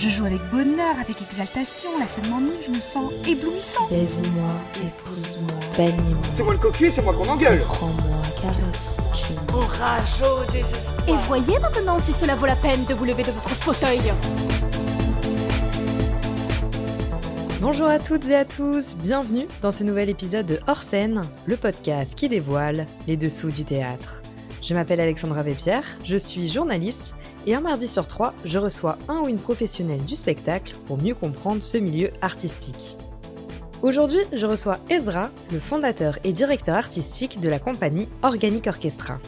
Je joue avec bonheur, avec exaltation, la scène m'enivre, je me sens éblouissante. Baise-moi, épouse-moi, bannis-moi. C'est moi le cocu, c'est moi qu'on engueule. Prends-moi, caresse, tue Orage au désespoir. Et voyez maintenant si cela vaut la peine de vous lever de votre fauteuil. Bonjour à toutes et à tous, bienvenue dans ce nouvel épisode de Hors scène, le podcast qui dévoile les dessous du théâtre. Je m'appelle Alexandra Vépierre, je suis journaliste et un mardi sur trois, je reçois un ou une professionnelle du spectacle pour mieux comprendre ce milieu artistique. Aujourd'hui, je reçois Ezra, le fondateur et directeur artistique de la compagnie Organic Orchestra.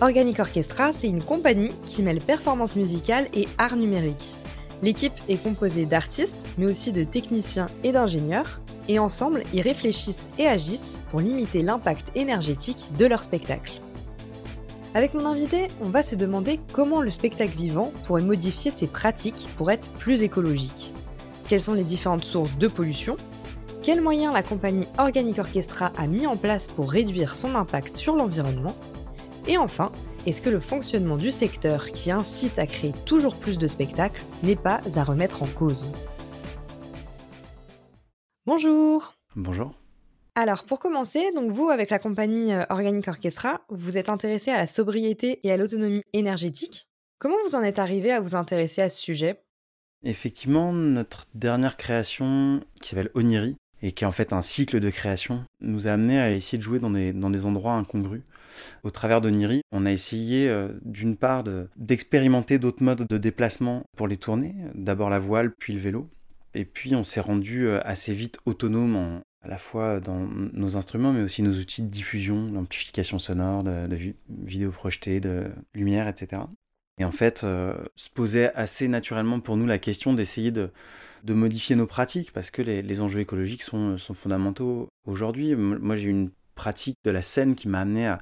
Organic Orchestra, c'est une compagnie qui mêle performance musicale et art numérique. L'équipe est composée d'artistes, mais aussi de techniciens et d'ingénieurs, et ensemble, ils réfléchissent et agissent pour limiter l'impact énergétique de leur spectacle. Avec mon invité, on va se demander comment le spectacle vivant pourrait modifier ses pratiques pour être plus écologique. Quelles sont les différentes sources de pollution? Quels moyens la compagnie Organic Orchestra a mis en place pour réduire son impact sur l'environnement? Et enfin, est-ce que le fonctionnement du secteur qui incite à créer toujours plus de spectacles n'est pas à remettre en cause? Bonjour Bonjour. Alors, pour commencer, donc vous, avec la compagnie euh, Organic Orchestra, vous êtes intéressé à la sobriété et à l'autonomie énergétique. Comment vous en êtes arrivé à vous intéresser à ce sujet? Effectivement, notre dernière création, qui s'appelle Oniri, et qui est en fait un cycle de création, nous a amené à essayer de jouer dans des, endroits incongrus. Au travers d'Oniri, on a essayé euh, d'une part d'expérimenter d'autres modes de déplacement pour les tournées, d'abord la voile, puis le vélo. Et puis on s'est rendu euh, assez vite autonome en, à la fois dans nos instruments, mais aussi nos outils de diffusion, d'amplification sonore, de, de vidéo de lumière, etc. Et en fait, euh, se posait assez naturellement pour nous la question d'essayer de, modifier nos pratiques, parce que les, enjeux écologiques sont, fondamentaux aujourd'hui. Moi, j'ai une pratique de la scène qui m'a amené à,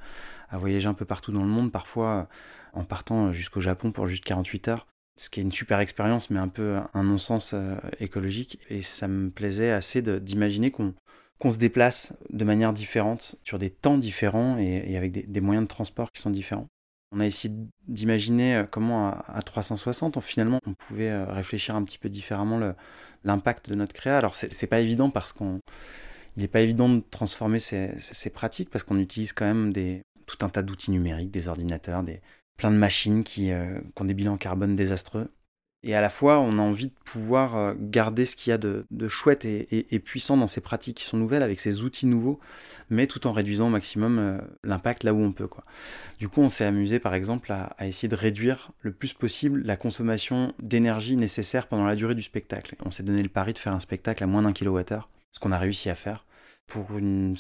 voyager un peu partout dans le monde, parfois en partant jusqu'au Japon pour juste 48 heures ce qui est une super expérience, mais un peu un non-sens euh, écologique. Et ça me plaisait assez d'imaginer qu'on qu'on se déplace de manière différente, sur des temps différents et, avec des, moyens de transport qui sont différents. On a essayé d'imaginer euh, comment à, 360, finalement, on pouvait euh, réfléchir un petit peu différemment l'impact de notre créa. Alors, c'est pas évident parce qu'on. Il n'est pas évident de transformer ces, pratiques parce qu'on utilise quand même tout un tas d'outils numériques, des ordinateurs, des, plein de machines qui, euh, qui ont des bilans carbone désastreux. Et à la fois, on a envie de pouvoir euh, garder ce qu'il y a de, chouette et, puissant dans ces pratiques qui sont nouvelles, avec ces outils nouveaux, mais tout en réduisant au maximum euh, l'impact là où on peut. Quoi. Du coup, on s'est amusé, par exemple, à, essayer de réduire le plus possible la consommation d'énergie nécessaire pendant la durée du spectacle. On s'est donné le pari de faire un spectacle à moins d'un kilowattheure, ce qu'on a réussi à faire pour une,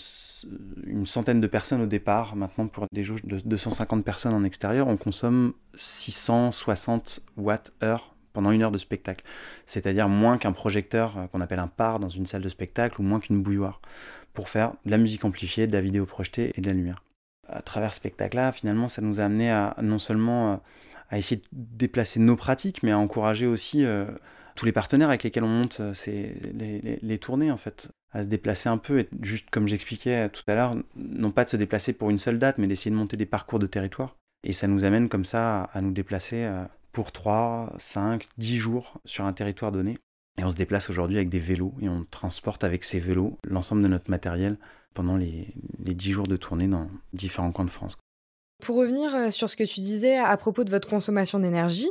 une, centaine de personnes au départ. Maintenant, pour des jauges de 250 personnes en extérieur, on consomme 660 watts-heure pendant une heure de spectacle. C'est-à-dire moins qu'un projecteur euh, qu'on appelle un par dans une salle de spectacle ou moins qu'une bouilloire pour faire de la musique amplifiée, de la vidéo projetée et de la lumière. À travers ce spectacle-là, finalement, ça nous a amené à non seulement euh, à essayer de déplacer nos pratiques, mais à encourager aussi euh, tous les partenaires avec lesquels on monte les, les, tournées, en fait, à se déplacer un peu, et juste comme j'expliquais tout à l'heure, non pas de se déplacer pour une seule date, mais d'essayer de monter des parcours de territoire. Et ça nous amène comme ça à, nous déplacer pour 3, 5, 10 jours sur un territoire donné. Et on se déplace aujourd'hui avec des vélos et on transporte avec ces vélos l'ensemble de notre matériel pendant les, les 10 jours de tournée dans différents coins de France. Pour revenir euh, sur ce que tu disais à propos de votre consommation d'énergie,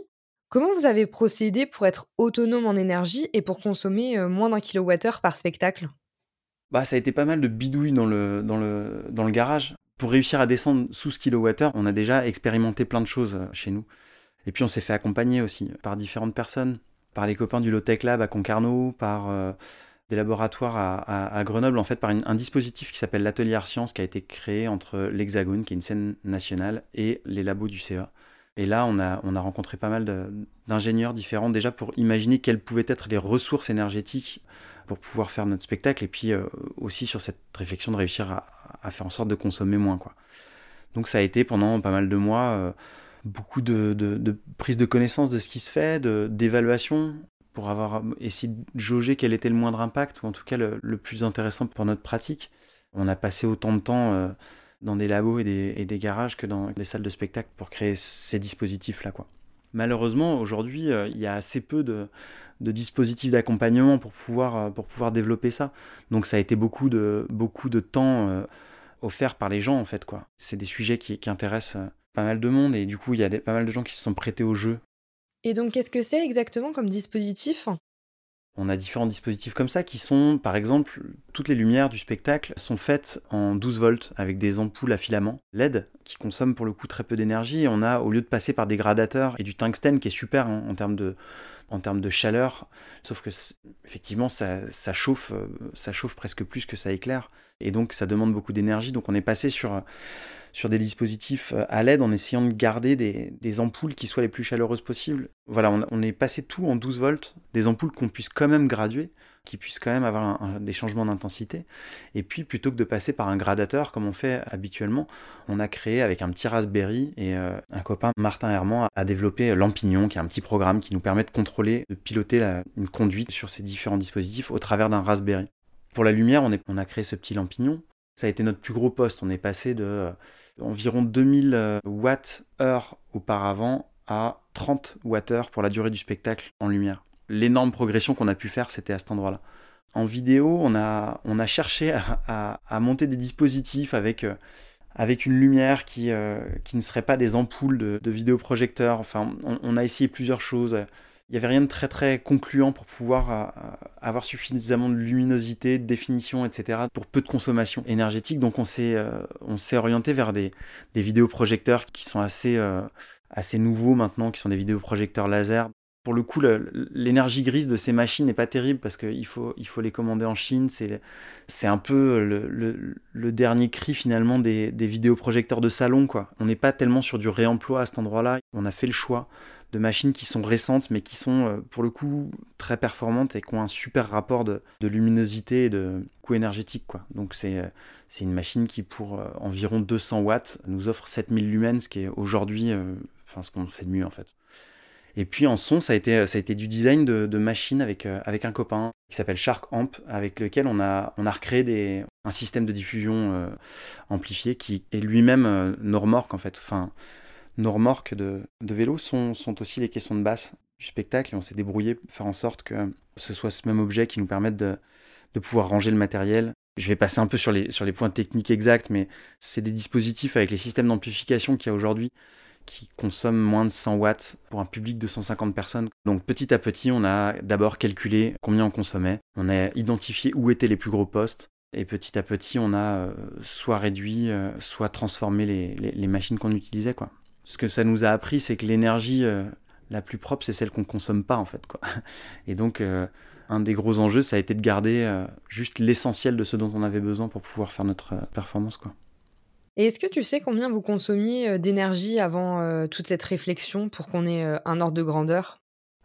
comment vous avez procédé pour être autonome en énergie et pour consommer euh, moins d'un kilowattheure par spectacle? Bah, Ça a été pas mal de bidouilles dans le, dans le, dans le garage. Pour réussir à descendre sous ce kilowattheure, on a déjà expérimenté plein de choses euh, chez nous. Et puis on s'est fait accompagner aussi par différentes personnes, par les copains du Low Tech Lab à Concarneau, par euh, des laboratoires à, Grenoble, en fait par un dispositif qui s'appelle l'Atelier Art Science qui a été créé entre l'Hexagone, qui est une scène nationale, et les labos du CEA. Et là, on a, on a rencontré pas mal d'ingénieurs différents déjà pour imaginer quelles pouvaient être les ressources énergétiques pour pouvoir faire notre spectacle, et puis euh, aussi sur cette réflexion de réussir à, à, faire en sorte de consommer moins. Quoi. Donc ça a été pendant pas mal de mois... Euh, beaucoup de, de, prise de connaissance de ce qui se fait, d'évaluation, pour avoir essayé de jauger quel était le moindre impact, ou en tout cas le, plus intéressant pour notre pratique. On a passé autant de temps euh, dans des labos et des, et des garages que dans les salles de spectacle pour créer ces dispositifs-là. Malheureusement, aujourd'hui, euh, il y a assez peu de, de dispositifs d'accompagnement pour pouvoir, euh, pour pouvoir développer ça. Donc ça a été beaucoup de, beaucoup de temps offert par les gens, en fait. C'est des sujets qui, qui intéressent pas mal de monde et du coup, il y a des- pas mal de gens qui se sont prêtés au jeu. Et donc, qu'est-ce que c'est exactement comme dispositif? On a différents dispositifs comme ça qui sont, par exemple, toutes les lumières du spectacle sont faites en 12 volts avec des ampoules à filament LED qui consomment pour le coup très peu d'énergie. Et on a, au lieu de passer par des gradateurs et du tungstène qui est super hein, en termes de en termes de chaleur, sauf que effectivement ça, ça chauffe, euh, ça chauffe presque plus que ça éclaire, et donc ça demande beaucoup d'énergie. Donc on est passé sur sur des dispositifs euh, à LED en essayant de garder des, ampoules qui soient les plus chaleureuses possibles. Voilà, on, est passé tout en 12 volts, des ampoules qu'on puisse quand même graduer, qui puissent quand même avoir des changements d'intensité. Et puis, plutôt que de passer par un gradateur comme on fait habituellement, on a créé avec un petit Raspberry et euh, un copain, Martin Herman, a développé Lampignon, qui est un petit programme qui nous permet de contrôler, de piloter une conduite sur ces différents dispositifs au travers d'un Raspberry. Pour la lumière, on, a créé ce petit Lampignon. Ça a été notre plus gros poste. On est passé de euh, environ 2000 euh, watts heure auparavant à 30 watts heure pour la durée du spectacle en lumière. L'énorme progression qu'on a pu faire, c'était à cet endroit-là. En vidéo, on a, cherché à, monter des dispositifs avec, euh, une lumière qui, qui ne serait pas des ampoules de, de vidéoprojecteurs. Enfin, on, on a essayé plusieurs choses. Il n'y avait rien de très très concluant pour pouvoir euh, avoir suffisamment de luminosité, de définition, etc. pour peu de consommation énergétique. Donc on s'est euh, on s'est orienté vers des, des vidéoprojecteurs qui sont assez, euh, assez nouveaux maintenant, qui sont des vidéoprojecteurs laser. Pour le coup, l'énergie grise de ces machines n'est pas terrible parce qu'il faut, il faut les commander en Chine. C'est un peu le, le- le dernier cri finalement des, des vidéoprojecteurs de salon. Quoi. On n'est pas tellement sur du réemploi à cet endroit-là. On a fait le choix de machines qui sont récentes mais qui sont euh, pour le coup très performantes et qui ont un super rapport de, luminosité et de coût énergétique. Quoi. Donc c'est euh, une machine qui pour euh, environ 200 watts nous offre 7000 lumens, ce qui est aujourd'hui ce qu'on fait de mieux en fait. Et puis en son, ça a été, ça a été du design de, de machines avec, avec un copain qui s'appelle Shark Amp, avec lequel on a, on a recréé des, un système de diffusion amplifié qui est lui-même euh, nos remorques en fait. Nos remorques de, vélo sont, aussi les caissons de basse du spectacle et on s'est débrouillé pour faire en sorte que ce soit ce même objet qui nous permette de, pouvoir ranger le matériel. Je vais passer un peu sur les, points techniques exacts, mais c'est des dispositifs avec les systèmes d'amplification qu'il y a aujourd'hui qui consomment moins de 100 watts pour un public de 150 personnes. Donc petit à petit, on a d'abord calculé combien on consommait, on a identifié où étaient les plus gros postes, et petit à petit, on a euh, soit réduit, euh, soit transformé les, les- les machines qu'on utilisait. Quoi. Ce que ça nous a appris, c'est que l'énergie euh, la plus propre, c'est celle qu'on consomme pas en fait. Quoi. Et donc, euh, un des gros enjeux, ça a été de garder euh, juste l'essentiel de ce dont on avait besoin pour pouvoir faire notre performance. Quoi. Et est-ce que tu sais combien vous consommiez d'énergie avant toute cette réflexion pour qu'on ait un ordre de grandeur?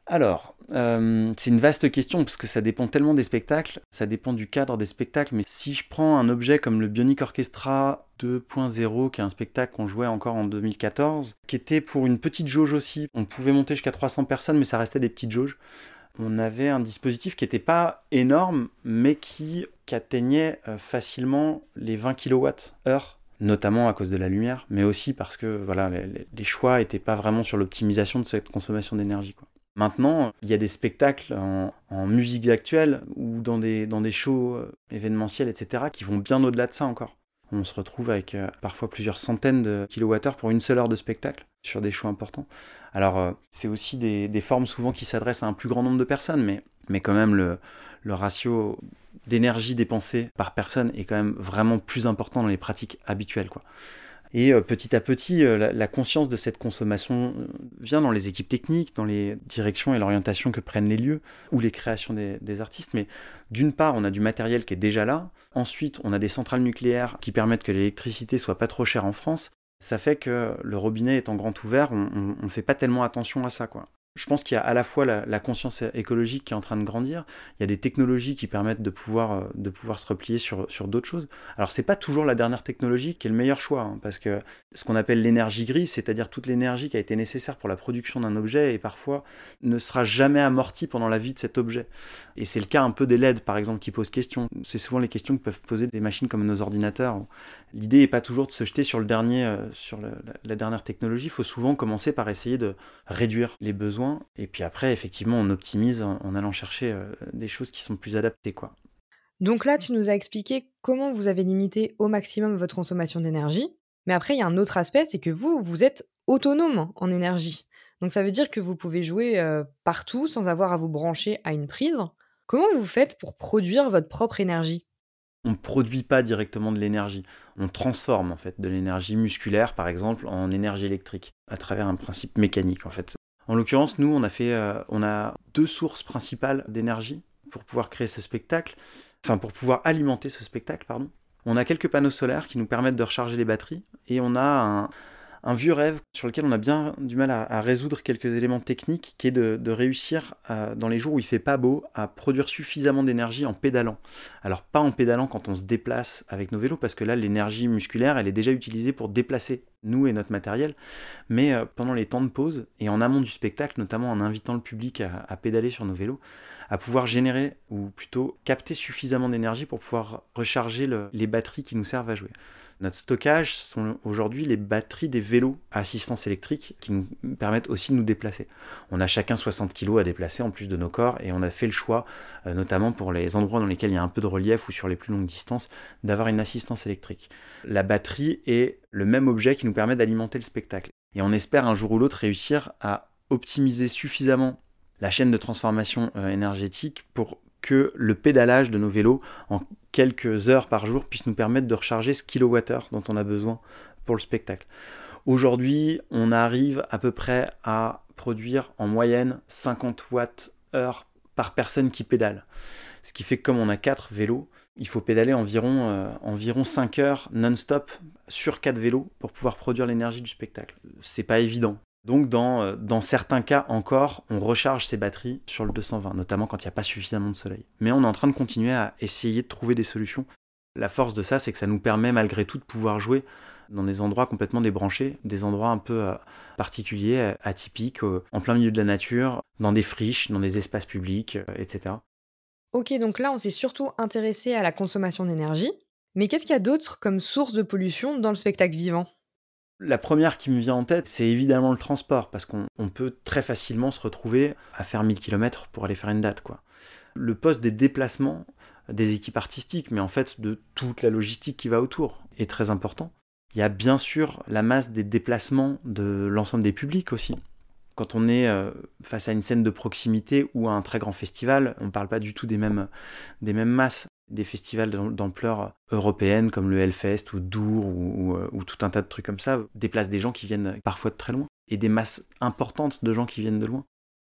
Alors, euh, c'est une vaste question parce que ça dépend tellement des spectacles, ça dépend du cadre des spectacles. Mais si je prends un objet comme le Bionic Orchestra 2.0, qui est un spectacle qu'on jouait encore en 2014, qui était pour une petite jauge aussi, on pouvait monter jusqu'à 300 personnes, mais ça restait des petites jauges. On avait un dispositif qui n'était pas énorme, mais qui, atteignait euh, facilement les 20 kWh notamment à cause de la lumière, mais aussi parce que voilà, les, les choix n'étaient pas vraiment sur l'optimisation de cette consommation d'énergie. quoi. Maintenant, il y a des spectacles en, musique actuelle ou dans des, dans des shows euh, événementiels, etc., qui vont bien au-delà de ça encore. On se retrouve avec euh, parfois plusieurs centaines de kilowattheures pour une seule heure de spectacle sur des shows importants. Alors, euh, c'est aussi des, des formes souvent qui s'adressent à un plus grand nombre de personnes, mais, mais quand même, le, le ratio d'énergie dépensée par personne est quand même vraiment plus important dans les pratiques habituelles. Quoi. Et euh, petit à petit, euh, la, conscience de cette consommation euh, vient dans les équipes techniques, dans les directions et l'orientation que prennent les lieux ou les créations des, des artistes. Mais d'une part, on a du matériel qui est déjà là. Ensuite, on a des centrales nucléaires qui permettent que l'électricité soit pas trop chère en France. Ça fait que le robinet étant grand ouvert, on ne fait pas tellement attention à ça. Quoi. Je pense qu'il y a à la fois la, conscience écologique qui est en train de grandir, il y a des technologies qui permettent de pouvoir, euh, de pouvoir se replier sur, sur d'autres choses. Alors c'est pas toujours la dernière technologie qui est le meilleur choix, hein, parce que ce qu'on appelle l'énergie grise, c'est-à-dire toute l'énergie qui a été nécessaire pour la production d'un objet et parfois ne sera jamais amortie pendant la vie de cet objet. Et c'est le cas un peu des LED par exemple qui posent question. C'est souvent les questions que peuvent poser des machines comme nos ordinateurs. L'idée n'est pas toujours de se jeter sur le dernier, euh, sur la dernière technologie. Il faut souvent commencer par essayer de réduire les besoins et puis après, effectivement, on optimise en, allant chercher euh, des choses qui sont plus adaptées. Quoi. Donc là, tu nous as expliqué comment vous avez limité au maximum votre consommation d'énergie. Mais après, il y a un autre aspect, c'est que vous, vous êtes autonome en énergie. Donc ça veut dire que vous pouvez jouer euh, partout sans avoir à vous brancher à une prise. Comment vous faites pour produire votre propre énergie? On ne produit pas directement de l'énergie. On transforme en fait de l'énergie musculaire, par exemple, en énergie électrique à travers un principe mécanique en fait. En l'occurrence, nous, on a euh, on a deux sources principales d'énergie pour pouvoir créer ce spectacle, enfin pour pouvoir alimenter ce spectacle, pardon. On a quelques panneaux solaires qui nous permettent de recharger les batteries et on a un, un vieux rêve sur lequel on a bien du mal à, résoudre quelques éléments techniques, qui est de, réussir, dans les jours où il fait pas beau, à produire suffisamment d'énergie en pédalant. Alors pas en pédalant quand on se déplace avec nos vélos, parce que là l'énergie musculaire, elle est déjà utilisée pour déplacer nous et notre matériel, mais euh, pendant les temps de pause et en amont du spectacle, notamment en invitant le public à pédaler sur nos vélos, à pouvoir générer, ou plutôt capter suffisamment d'énergie pour pouvoir recharger les batteries qui nous servent à jouer. Notre stockage sont aujourd'hui les batteries des vélos à assistance électrique qui nous permettent aussi de nous déplacer. On a chacun 60 kg à déplacer en plus de nos corps et on a fait le choix, euh, notamment pour les endroits dans lesquels il y a un peu de relief ou sur les plus longues distances, d'avoir une assistance électrique. La batterie est le même objet qui nous permet d'alimenter le spectacle. Et on espère un jour ou l'autre réussir à optimiser suffisamment la chaîne de transformation euh, énergétique pour que le pédalage de nos vélos en quelques heures par jour puisse nous permettre de recharger ce kilowattheure dont on a besoin pour le spectacle. Aujourd'hui, on arrive à peu près à produire en moyenne 50 watts heure par personne qui pédale. Ce qui fait que comme on a 4 vélos, il faut pédaler environ, euh, environ 5 heures non-stop sur 4 vélos pour pouvoir produire l'énergie du spectacle. C'est pas évident. Donc dans, euh, dans, certains cas encore, on recharge ses batteries sur le 220, notamment quand il n'y a pas suffisamment de soleil. Mais on est en train de continuer à essayer de trouver des solutions. La force de ça, c'est que ça nous permet malgré tout de pouvoir jouer dans des endroits complètement débranchés, des endroits un peu euh, particuliers, atypiques, euh, en plein milieu de la nature, dans des friches, dans des espaces publics, etc. Ok, donc là, on s'est surtout intéressé à la consommation d'énergie. Mais qu'est-ce qu'il y a d'autre comme source de pollution dans le spectacle vivant? La première qui me vient en tête, c'est évidemment le transport, parce qu'on peut très facilement se retrouver à faire 1000 km pour aller faire une date. Quoi. Le poste des déplacements des équipes artistiques, mais en fait de toute la logistique qui va autour, est très important. Il y a bien sûr la masse des déplacements de l'ensemble des publics aussi. Quand on est euh, face à une scène de proximité ou à un très grand festival, on ne parle pas du tout des mêmes, des mêmes masses des festivals d'ampleur européenne comme le Hellfest ou Dour euh, ou, tout un tas de trucs comme ça déplacent des gens qui viennent parfois de très loin et des masses importantes de gens qui viennent de loin.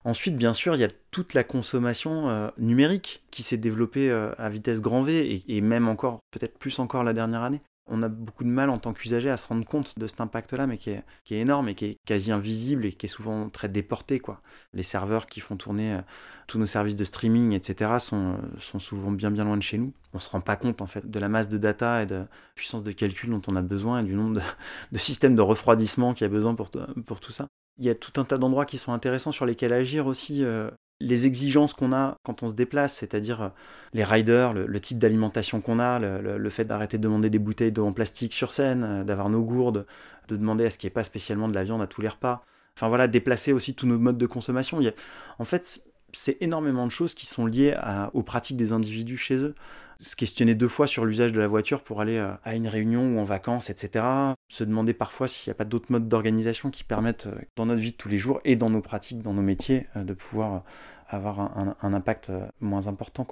Ensuite, bien sûr, il y a toute la consommation euh, numérique qui s'est développée euh, à vitesse grand V et même encore, peut-être plus encore la dernière année on a beaucoup de mal en tant qu'usager à se rendre compte de cet impact-là, mais qui est, énorme et qui est quasi invisible et qui est souvent très déporté. Quoi. Les serveurs qui font tourner tous nos services de streaming, etc., sont, euh, sont souvent bien bien loin de chez nous. On ne se rend pas compte en fait de la masse de data et de puissance de calcul dont on a besoin et du nombre de, systèmes de refroidissement qu'il y a besoin pour, pour tout ça. Il y a tout un tas d'endroits qui sont intéressants sur lesquels agir aussi. Euh, les exigences qu'on a quand on se déplace, c'est-à-dire euh, les riders, le, type d'alimentation qu'on a, le, fait d'arrêter de demander des bouteilles d'eau en plastique sur scène, d'avoir nos gourdes, de demander à ce qu'il n'y ait pas spécialement de la viande à tous les repas. Enfin voilà, déplacer aussi tous nos modes de consommation. En fait, c'est énormément de choses qui sont liées aux pratiques des individus chez eux. Se questionner deux fois sur l'usage de la voiture pour aller euh, à une réunion ou en vacances, etc. Se demander parfois s'il n'y a pas d'autres modes d'organisation qui permettent, euh, dans notre vie de tous les jours et dans nos pratiques, dans nos métiers, euh, de pouvoir avoir un, impact moins important.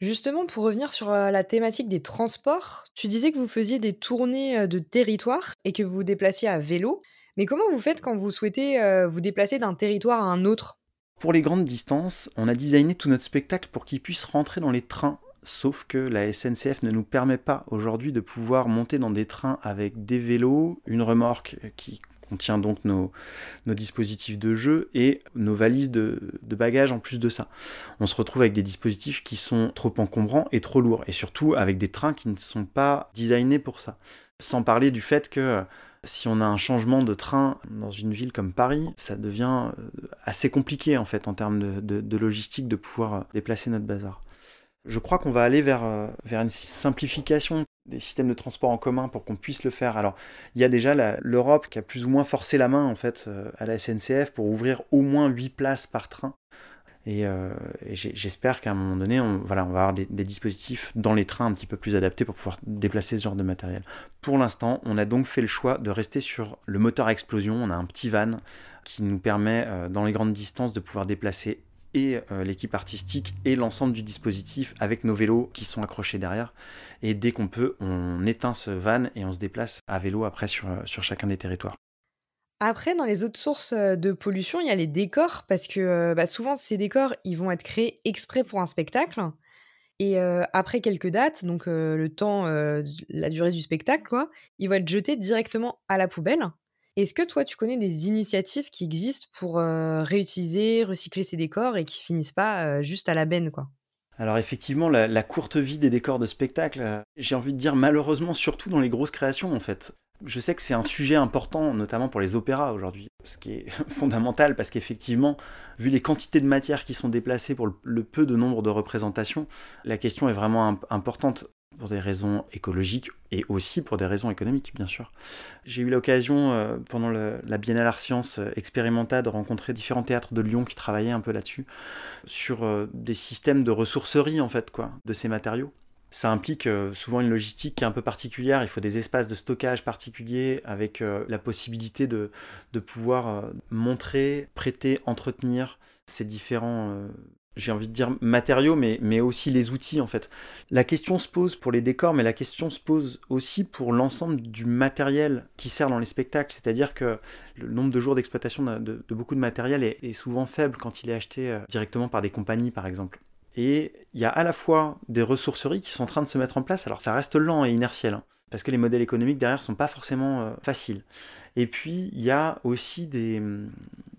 Justement, pour revenir sur la thématique des transports, tu disais que vous faisiez des tournées de territoire et que vous vous déplaciez à vélo. Mais comment vous faites quand vous souhaitez vous déplacer d'un territoire à un autre? Pour les grandes distances, on a designé tout notre spectacle pour qu'il puisse rentrer dans les trains, sauf que la SNCF ne nous permet pas aujourd'hui de pouvoir monter dans des trains avec des vélos, une remorque qui contient donc nos, dispositifs de jeu et nos valises de, de bagages en plus de ça. On se retrouve avec des dispositifs qui sont trop encombrants et trop lourds, et surtout avec des trains qui ne sont pas designés pour ça. Sans parler du fait que si on a un changement de train dans une ville comme Paris, ça devient euh, assez compliqué en fait en termes de, logistique de pouvoir euh, déplacer notre bazar. Je crois qu'on va aller vers, euh, vers une simplification des systèmes de transport en commun pour qu'on puisse le faire. Alors, il y a déjà l'Europe qui a plus ou moins forcé la main en fait à la SNCF pour ouvrir au moins 8 places par train et, euh, j'espère qu'à un moment donné, on, voilà, on va avoir des, dispositifs dans les trains un petit peu plus adaptés pour pouvoir déplacer ce genre de matériel. Pour l'instant, on a donc fait le choix de rester sur le moteur à explosion. On a un petit van qui nous permet, euh, dans les grandes distances, de pouvoir déplacer et euh, l'équipe artistique et l'ensemble du dispositif avec nos vélos qui sont accrochés derrière. Et dès qu'on peut, on éteint ce van et on se déplace à vélo après sur, sur chacun des territoires. Après, dans les autres sources de pollution, il y a les décors, parce que bah, souvent, ces décors, ils vont être créés exprès pour un spectacle. Et après quelques dates, donc le temps, la durée du spectacle, quoi, ils vont être jetés directement à la poubelle. Est-ce que toi, tu connais des initiatives qui existent pour réutiliser, recycler ces décors et qui finissent pas juste à la benne, quoi? Alors effectivement, la, courte vie des décors de spectacle, j'ai envie de dire malheureusement surtout dans les grosses créations en fait. Je sais que c'est un sujet important, notamment pour les opéras aujourd'hui, ce qui est fondamental parce qu'effectivement, vu les quantités de matière qui sont déplacées pour le peu de nombre de représentations, la question est vraiment importante pour des raisons écologiques et aussi pour des raisons économiques, bien sûr. J'ai eu l'occasion, euh, pendant la Biennale Art Sciences expérimentale, de rencontrer différents théâtres de Lyon qui travaillaient un peu là-dessus, sur euh, des systèmes de ressourcerie, en fait, quoi, de ces matériaux. Ça implique euh, souvent une logistique qui est un peu particulière. Il faut des espaces de stockage particuliers avec euh, la possibilité de, de pouvoir euh, montrer, prêter, entretenir ces différents, j'ai envie de dire matériaux, mais, mais aussi les outils en fait. La question se pose pour les décors, mais la question se pose aussi pour l'ensemble du matériel qui sert dans les spectacles. C'est-à-dire que le nombre de jours d'exploitation de, beaucoup de matériel est, est souvent faible quand il est acheté directement par des compagnies par exemple. Et il y a à la fois des ressourceries qui sont en train de se mettre en place. Alors ça reste lent et inertiel, hein, parce que les modèles économiques derrière sont pas forcément euh, faciles. Et puis il y a aussi des,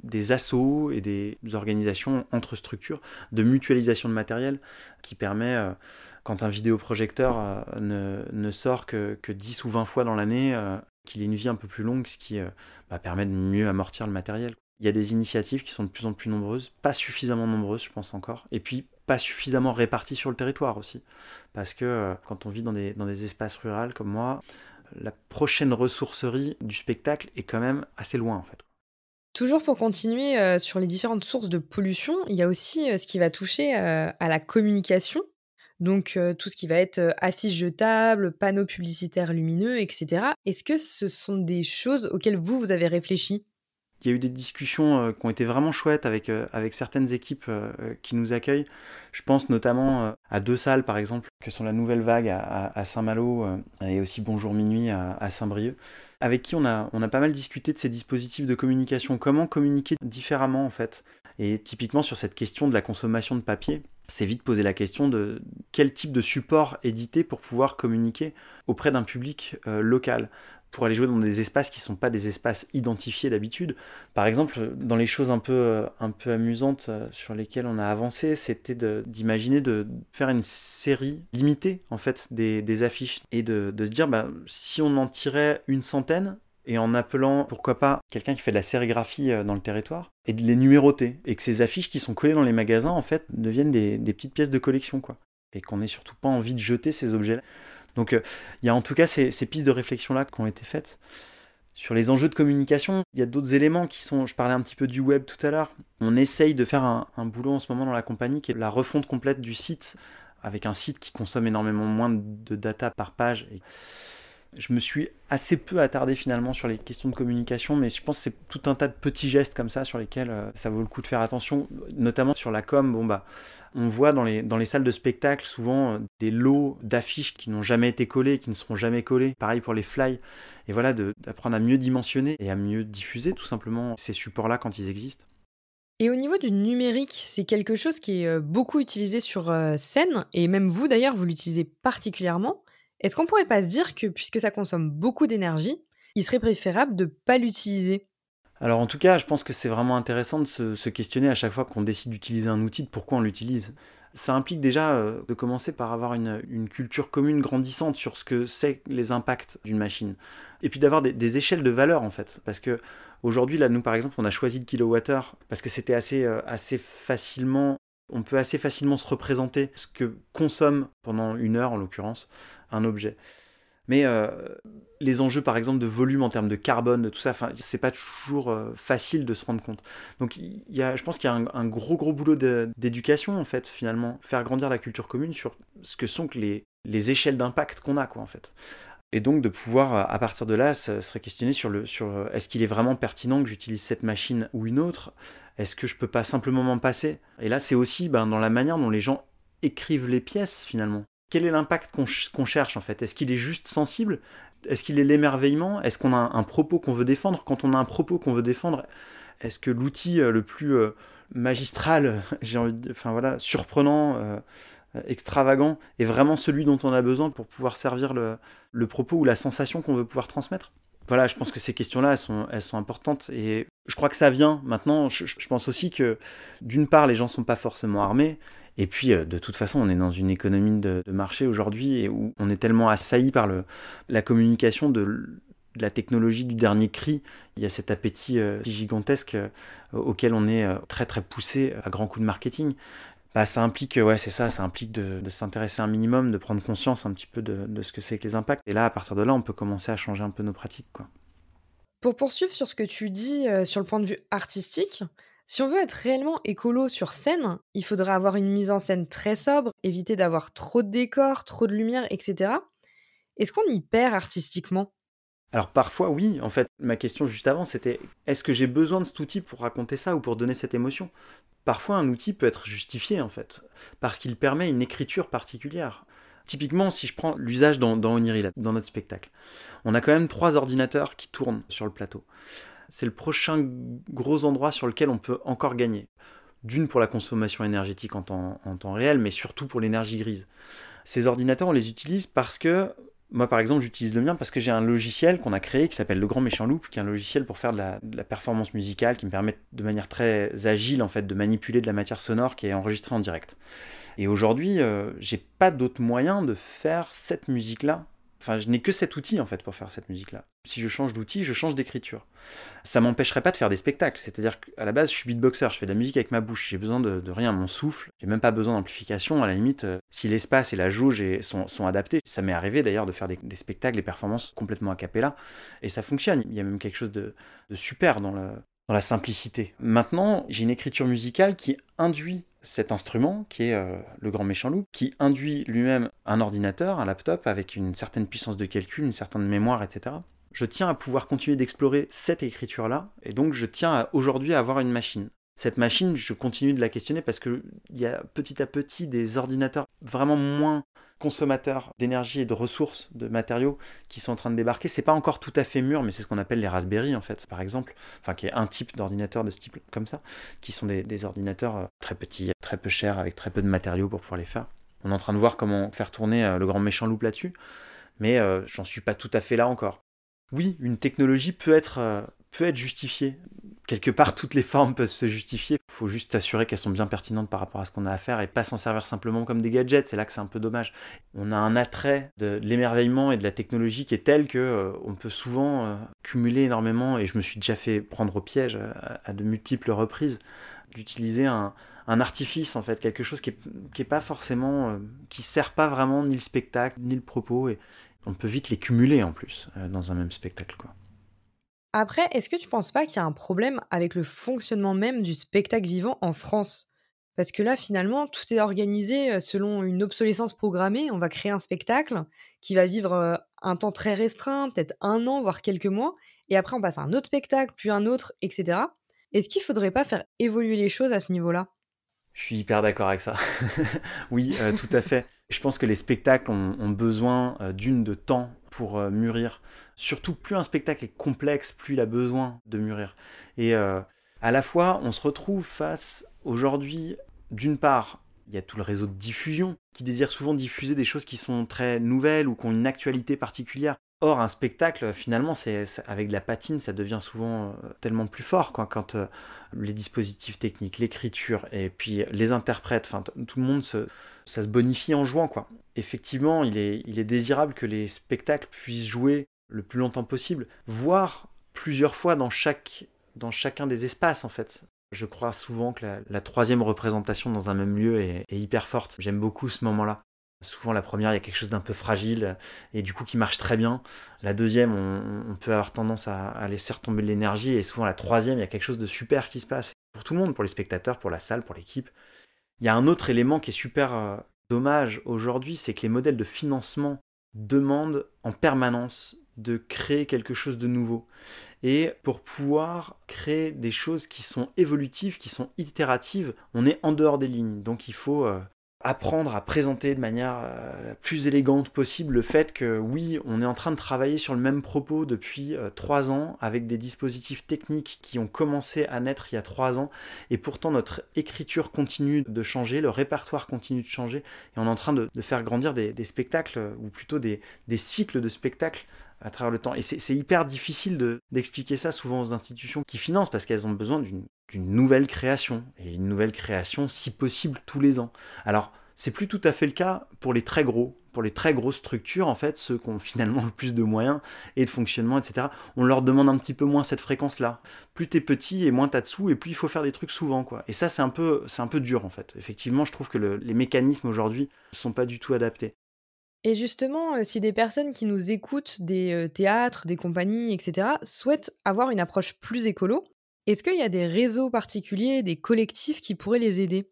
des assos et des organisations entre structures de mutualisation de matériel qui permet, euh, quand un vidéoprojecteur euh, ne, sort que, que, 10 ou 20 fois dans l'année, qu'il ait une vie un peu plus longue, ce qui bah, permet de mieux amortir le matériel. Il y a des initiatives qui sont de plus en plus nombreuses, pas suffisamment nombreuses, je pense encore. Et puis suffisamment répartis sur le territoire aussi. Parce que euh, quand on vit dans des, dans des espaces ruraux comme moi, la prochaine ressourcerie du spectacle est quand même assez loin en fait. Toujours pour continuer euh, sur les différentes sources de pollution, il y a aussi euh, ce qui va toucher à la communication. Donc tout ce qui va être affiches jetables, panneaux publicitaires lumineux, etc. Est-ce que ce sont des choses auxquelles vous, vous avez réfléchi? Il y a eu des discussions euh, qui ont été vraiment chouettes avec, euh, avec certaines équipes euh, qui nous accueillent. Je pense notamment à deux salles, par exemple, que sont la Nouvelle Vague à, Saint-Malo et aussi Bonjour Minuit à, Saint-Brieuc, avec qui on a, on a pas mal discuté de ces dispositifs de communication. Comment communiquer différemment, en fait? Et typiquement sur cette question de la consommation de papier, c'est vite poser la question de quel type de support éditer pour pouvoir communiquer auprès d'un public local pour aller jouer dans des espaces qui ne sont pas des espaces identifiés d'habitude. Par exemple, dans les choses un peu, euh, un peu amusantes euh, sur lesquelles on a avancé, c'était d'imaginer de, faire une série limitée en fait des, affiches et de, se dire bah, si on en tirait une centaine et en appelant pourquoi pas quelqu'un qui fait de la sérigraphie euh, dans le territoire et de les numéroter et que ces affiches qui sont collées dans les magasins en fait deviennent des, des petites pièces de collection quoi et qu'on n'ait surtout pas envie de jeter ces objets là donc euh, il y a en tout cas ces, pistes de réflexion-là qui ont été faites. Sur les enjeux de communication, il y a d'autres éléments qui sont, je parlais un petit peu du web tout à l'heure, on essaye de faire un, boulot en ce moment dans la compagnie qui est la refonte complète du site, avec un site qui consomme énormément moins de data par page. Je me suis assez peu attardé finalement sur les questions de communication, mais je pense que c'est tout un tas de petits gestes comme ça sur lesquels euh, ça vaut le coup de faire attention, notamment sur la com. Bon bah, on voit dans les, salles de spectacle souvent euh, des lots d'affiches qui n'ont jamais été collées, qui ne seront jamais collées. Pareil pour les fly. Et voilà, d'apprendre à mieux dimensionner et à mieux diffuser tout simplement ces supports-là quand ils existent. Et au niveau du numérique, c'est quelque chose qui est euh, beaucoup utilisé sur scène, et même vous d'ailleurs, vous l'utilisez particulièrement. Est-ce qu'on pourrait pas se dire que puisque ça consomme beaucoup d'énergie, il serait préférable de pas l'utiliser? Alors en tout cas, je pense que c'est vraiment intéressant de se, se questionner à chaque fois qu'on décide d'utiliser un outil, de pourquoi on l'utilise ça implique déjà euh, de commencer par avoir une, culture commune grandissante sur ce que c'est les impacts d'une machine. Et puis d'avoir des, échelles de valeur en fait. Parce que aujourd'hui, là, nous par exemple, on a choisi le kilowattheure parce que c'était assez, euh, assez facilement. On peut assez facilement se représenter ce que consomme pendant une heure en l'occurrence un objet. Mais euh, les enjeux, par exemple, de volume en termes de carbone, de tout ça, c'est pas toujours euh, facile de se rendre compte. Donc, y a, je pense qu'il y a un, gros, gros boulot d'éducation, en fait, finalement. Faire grandir la culture commune sur ce que sont que les, les échelles d'impact qu'on a, quoi, en fait. Et donc de pouvoir, à partir de là, se, serait questionner sur le sur est-ce qu'il est vraiment pertinent que j'utilise cette machine ou une autre? Est-ce que je peux pas simplement m'en passer? Et là, c'est aussi ben, dans la manière dont les gens écrivent les pièces finalement quel est l'impact qu'on cherche en fait? Est-ce qu'il est juste sensible? Est-ce qu'il est l'émerveillement? Est-ce qu'on a un, propos qu'on veut défendre? Quand on a un propos qu'on veut défendre, est-ce que l'outil euh, le plus euh, magistral, j'ai envie de, enfin voilà, surprenant, euh, extravagant, est vraiment celui dont on a besoin pour pouvoir servir le, propos ou la sensation qu'on veut pouvoir transmettre? Voilà, je pense que ces questions-là, elles sont, importantes. Et je crois que ça vient. Maintenant, je, je pense aussi que, d'une part, les gens sont pas forcément armés. Et puis, euh, de toute façon, on est dans une économie de, marché aujourd'hui où on est tellement assailli par la communication de, la technologie du dernier cri. Il y a cet appétit euh, gigantesque euh, auquel on est très très poussé à grands coups de marketing. Bah, ça implique, ouais, c'est ça, ça implique de, s'intéresser un minimum, de prendre conscience un petit peu de, ce que c'est que les impacts. Et là, à partir de là, on peut commencer à changer un peu nos pratiques. Quoi. Pour poursuivre sur ce que tu dis sur le point de vue artistique, si on veut être réellement écolo sur scène, il faudra avoir une mise en scène très sobre, éviter d'avoir trop de décors, trop de lumière, etc. Est-ce qu'on y perd artistiquement? Alors parfois oui, en fait, ma question juste avant c'était est-ce que j'ai besoin de cet outil pour raconter ça ou pour donner cette émotion? Parfois un outil peut être justifié en fait, parce qu'il permet une écriture particulière. Typiquement, si je prends l'usage dans, dans dans notre spectacle, on a quand même trois ordinateurs qui tournent sur le plateau c'est le prochain gros endroit sur lequel on peut encore gagner. D'une pour la consommation énergétique en temps, réel, mais surtout pour l'énergie grise. Ces ordinateurs, on les utilise parce que, moi par exemple, j'utilise le mien parce que j'ai un logiciel qu'on a créé qui s'appelle Le Grand Méchant Loop, qui est un logiciel pour faire de la, performance musicale, qui me permet de manière très agile en fait de manipuler de la matière sonore qui est enregistrée en direct. Et aujourd'hui, euh, j'ai pas d'autre moyen de faire cette musique-là Enfin, je n'ai que cet outil en fait pour faire cette musique-là. Si je change d'outil, je change d'écriture. Ça m'empêcherait pas de faire des spectacles. C'est-à-dire qu'à la base, je suis beatboxer, je fais de la musique avec ma bouche. J'ai besoin de, rien, mon souffle. J'ai même pas besoin d'amplification. À la limite, euh, si l'espace et la jauge sont, adaptés, ça m'est arrivé d'ailleurs de faire des, spectacles, des performances complètement a cappella, et ça fonctionne. Il y a même quelque chose de, super dans, la simplicité. Maintenant, j'ai une écriture musicale qui induit cet instrument qui est euh, le grand méchant loup, qui induit lui-même un ordinateur, un laptop avec une certaine puissance de calcul, une certaine mémoire, etc. Je tiens à pouvoir continuer d'explorer cette écriture-là, et donc je tiens aujourd'hui à avoir une machine. Cette machine, je continue de la questionner parce qu'il y a petit à petit des ordinateurs vraiment moins consommateurs d'énergie et de ressources, de matériaux qui sont en train de débarquer. C'est pas encore tout à fait mûr, mais c'est ce qu'on appelle les Raspberry en fait, par exemple, enfin qui est un type d'ordinateur de ce type comme ça, qui sont des, ordinateurs euh, très petits, très peu chers, avec très peu de matériaux pour pouvoir les faire. On est en train de voir comment faire tourner euh, le grand méchant loup là-dessus, mais euh, j'en suis pas tout à fait là encore. Oui, une technologie peut être, peut être justifiée quelque part, toutes les formes peuvent se justifier. Il faut juste s'assurer qu'elles sont bien pertinentes par rapport à ce qu'on a à faire et pas s'en servir simplement comme des gadgets. C'est là que c'est un peu dommage. On a un attrait de, l'émerveillement et de la technologie qui est tel que euh, on peut souvent euh, cumuler énormément. Et je me suis déjà fait prendre au piège euh, à, de multiples reprises d'utiliser un, artifice en fait, quelque chose qui est, pas forcément, qui sert pas vraiment ni le spectacle ni le propos. Et on peut vite les cumuler en plus dans un même spectacle quoi. Après, est-ce que tu penses pas qu'il y a un problème avec le fonctionnement même du spectacle vivant en France? Parce que là, finalement, tout est organisé selon une obsolescence programmée. On va créer un spectacle qui va vivre un temps très restreint, peut-être un an, voire quelques mois, et après on passe à un autre spectacle, puis un autre, etc. Est-ce qu'il faudrait pas faire évoluer les choses à ce niveau-là? Je suis hyper d'accord avec ça. oui, tout à fait. Je pense que les spectacles ont, besoin d'une de temps pour mûrir. Surtout, plus un spectacle est complexe, plus il a besoin de mûrir. Et euh, à la fois, on se retrouve face aujourd'hui, d'une part, il y a tout le réseau de diffusion qui désire souvent diffuser des choses qui sont très nouvelles ou qui ont une actualité particulière. Or, un spectacle, finalement, c'est avec de la patine, ça devient souvent euh, tellement plus fort quand euh, les dispositifs techniques, l'écriture et puis les interprètes, tout le monde, se, ça se bonifie en jouant. Quoi. Effectivement, il est, il est désirable que les spectacles puissent jouer le plus longtemps possible, voire plusieurs fois dans, chaque, dans chacun des espaces en fait. Je crois souvent que la, troisième représentation dans un même lieu est hyper forte. J'aime beaucoup ce moment-là. Souvent, la première, il y a quelque chose d'un peu fragile et du coup qui marche très bien. La deuxième, on, peut avoir tendance à, laisser retomber de l'énergie. Et souvent, la troisième, il y a quelque chose de super qui se passe. Pour tout le monde, pour les spectateurs, pour la salle, pour l'équipe. Il y a un autre élément qui est super euh, dommage aujourd'hui, c'est que les modèles de financement demandent en permanence de créer quelque chose de nouveau. Et pour pouvoir créer des choses qui sont évolutives, qui sont itératives, on est en dehors des lignes. Donc il faut euh, apprendre à présenter de manière euh, la plus élégante possible le fait que oui, on est en train de travailler sur le même propos depuis euh, trois ans avec des dispositifs techniques qui ont commencé à naître il y a trois ans et pourtant notre écriture continue de changer, le répertoire continue de changer et on est en train de, faire grandir des, spectacles ou plutôt des, des cycles de spectacles à travers le temps. Et c'est hyper difficile d'expliquer ça souvent aux institutions qui financent parce qu'elles ont besoin d'une nouvelle création. Et une nouvelle création, si possible, tous les ans. Alors, c'est plus tout à fait le cas pour les très gros. Pour les très grosses structures, en fait, ceux qui ont finalement le plus de moyens et de fonctionnement, etc., on leur demande un petit peu moins cette fréquence-là. Plus t'es petit et moins t'as de sous, et plus il faut faire des trucs souvent, quoi. Et ça, c'est un peu, c'est un peu dur, en fait. Effectivement, je trouve que les mécanismes aujourd'hui ne sont pas du tout adaptés. Et justement, euh, si des personnes qui nous écoutent, des euh, théâtres, des compagnies, etc., souhaitent avoir une approche plus écolo, est-ce qu'il y a des réseaux particuliers, des collectifs qui pourraient les aider?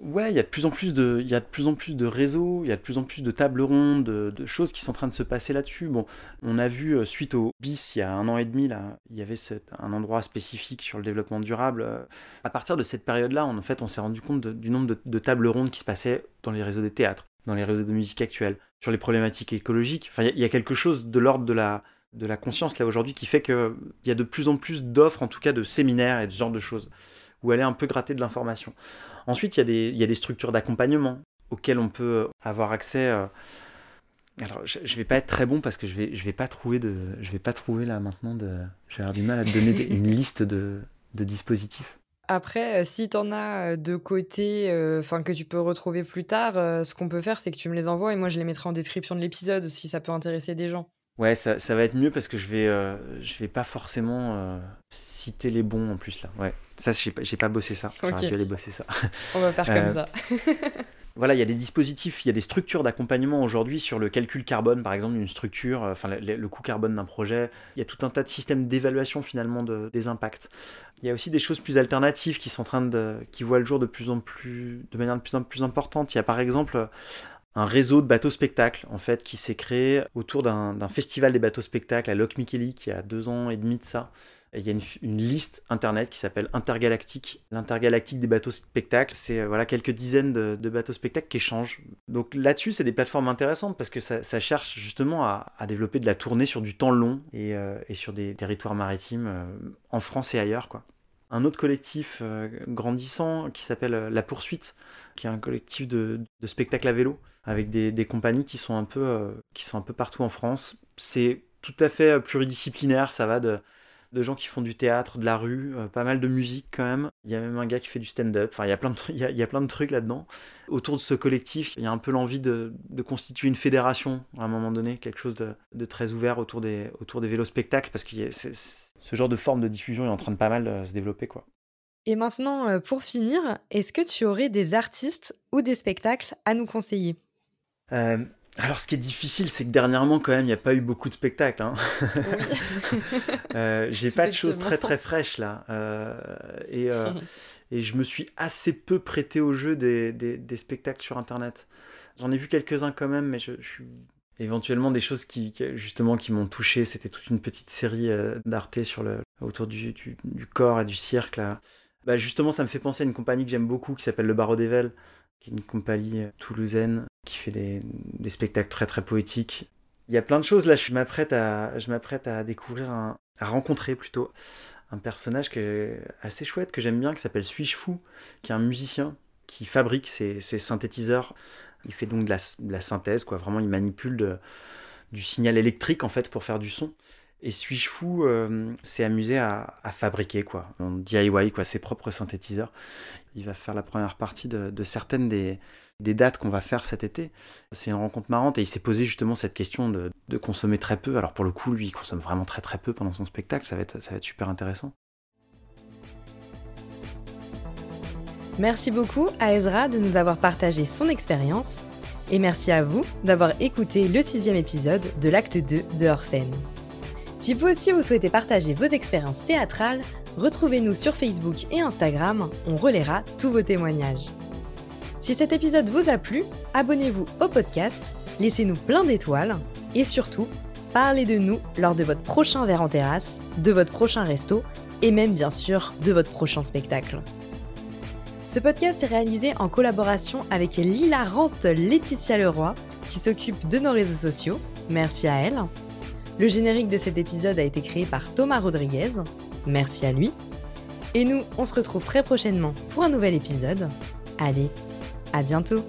Ouais, il y a de plus en plus de, réseaux, il y a de plus en plus de tables rondes, de, choses qui sont en train de se passer là-dessus. Bon, on a vu euh, suite au BIS il y a un an et demi il y avait un endroit spécifique sur le développement durable. À partir de cette période-là, en fait, on s'est rendu compte du nombre de tables rondes qui se passaient dans les réseaux des théâtres dans les réseaux de musique actuels, sur les problématiques écologiques. Enfin, il y, a quelque chose de l'ordre de la, de la conscience là aujourd'hui qui fait qu'il y a de plus en plus d'offres, en tout cas de séminaires et de ce genre de choses, où aller un peu gratter de l'information. Ensuite, il y, y, a des structures d'accompagnement auxquelles on peut avoir accès. Euh, alors, je, ne vais pas être très bon parce que je vais, je vais pas trouver de, je vais pas trouver là maintenant de, je vais avoir du mal à te donner une liste de, de dispositifs. Après, euh, si tu en as euh, de côté, euh, enfin que tu peux retrouver plus tard, ce qu'on peut faire, c'est que tu me les envoies et moi je les mettrai en description de l'épisode si ça peut intéresser des gens. Ouais, ça, ça va être mieux parce que je vais, je vais pas forcément citer les bons en plus là. Ouais, ça j'ai pas, pas bossé ça. Aller bosser ça. On va faire comme ça. voilà, il y a des dispositifs, il y a des structures d'accompagnement aujourd'hui sur le calcul carbone, par exemple, d'une structure, euh, enfin le, coût carbone d'un projet. Il y a tout un tas de systèmes d'évaluation finalement des impacts. Il y a aussi des choses plus alternatives qui sont en train de, qui voient le jour de plus en plus, de manière de plus en plus importante. Il y a par exemple un réseau de bateaux spectacles en fait qui s'est créé autour d'un festival des bateaux spectacles à Micheli qui a deux ans et demi de ça il y a une, liste internet qui s'appelle Intergalactique. L'intergalactique des bateaux spectacles, c'est euh, voilà quelques dizaines de, bateaux spectacles qui échangent. Donc là-dessus, c'est des plateformes intéressantes parce que ça, cherche justement à, développer de la tournée sur du temps long et, euh, sur des territoires maritimes euh, en France et ailleurs. Un autre collectif grandissant qui s'appelle La Poursuite, qui est un collectif de, spectacles à vélo avec des, des, compagnies qui sont un peu, qui sont un peu partout en France. C'est tout à fait pluridisciplinaire, ça va de de gens qui font du théâtre, de la rue, euh, pas mal de musique quand même. Il y a même un gars qui fait du stand-up. Enfin, il y a plein de, il y a, plein de trucs là-dedans. Autour de ce collectif, il y a un peu l'envie de, constituer une fédération à un moment donné, quelque chose de, très ouvert autour des, autour des vélos spectacles, parce que ce genre de forme de diffusion est en train de pas mal euh, se développer, quoi. Et maintenant, euh, pour finir, est-ce que tu aurais des artistes ou des spectacles à nous conseiller? Alors, ce qui est difficile, c'est que dernièrement, quand même, il n'y a pas eu beaucoup de spectacles. Hein. euh, J'ai pas de choses très très fraîches là. Euh, et, euh, et je me suis assez peu prêté au jeu des, des, spectacles sur Internet. J'en ai vu quelques-uns quand même, mais je, suis éventuellement des choses qui, justement qui m'ont touché. C'était toute une petite série d'Arte sur le autour du, du, du, corps et du cirque. Là. Bah, justement, ça me fait penser à une compagnie que j'aime beaucoup qui s'appelle Le Barreau d'Evel qui est une compagnie toulousaine qui fait des, spectacles très très poétiques. Il y a plein de choses là, je m'apprête à, découvrir, à rencontrer plutôt un personnage assez chouette, que j'aime bien, qui s'appelle Suis-je fou, qui est un musicien qui fabrique ses, synthétiseurs. Il fait donc de la, synthèse, quoi. Vraiment, il manipule du signal électrique en fait pour faire du son. Et Suis-je fou euh, s'est amusé à, fabriquer quoi, en DIY quoi, ses propres synthétiseurs. Il va faire la première partie de, certaines des, dates qu'on va faire cet été. C'est une rencontre marrante et il s'est posé justement cette question de, consommer très peu. Alors pour le coup, lui, il consomme vraiment très très peu pendant son spectacle. Ça va être, ça va être super intéressant. Merci beaucoup à Ezra de nous avoir partagé son expérience. Et merci à vous d'avoir écouté le sixième épisode de l'acte 2 de Hors si vous aussi vous souhaitez partager vos expériences théâtrales, retrouvez-nous sur Facebook et Instagram, on relaiera tous vos témoignages. Si cet épisode vous a plu, abonnez-vous au podcast, laissez-nous plein d'étoiles et surtout, parlez de nous lors de votre prochain verre en terrasse, de votre prochain resto et même bien sûr de votre prochain spectacle. Ce podcast est réalisé en collaboration avec l'hilarante Laetitia Leroy qui s'occupe de nos réseaux sociaux. Merci à elle. Le générique de cet épisode a été créé par Thomas Rodriguez. Merci à lui. Et nous, on se retrouve très prochainement pour un nouvel épisode. Allez, à bientôt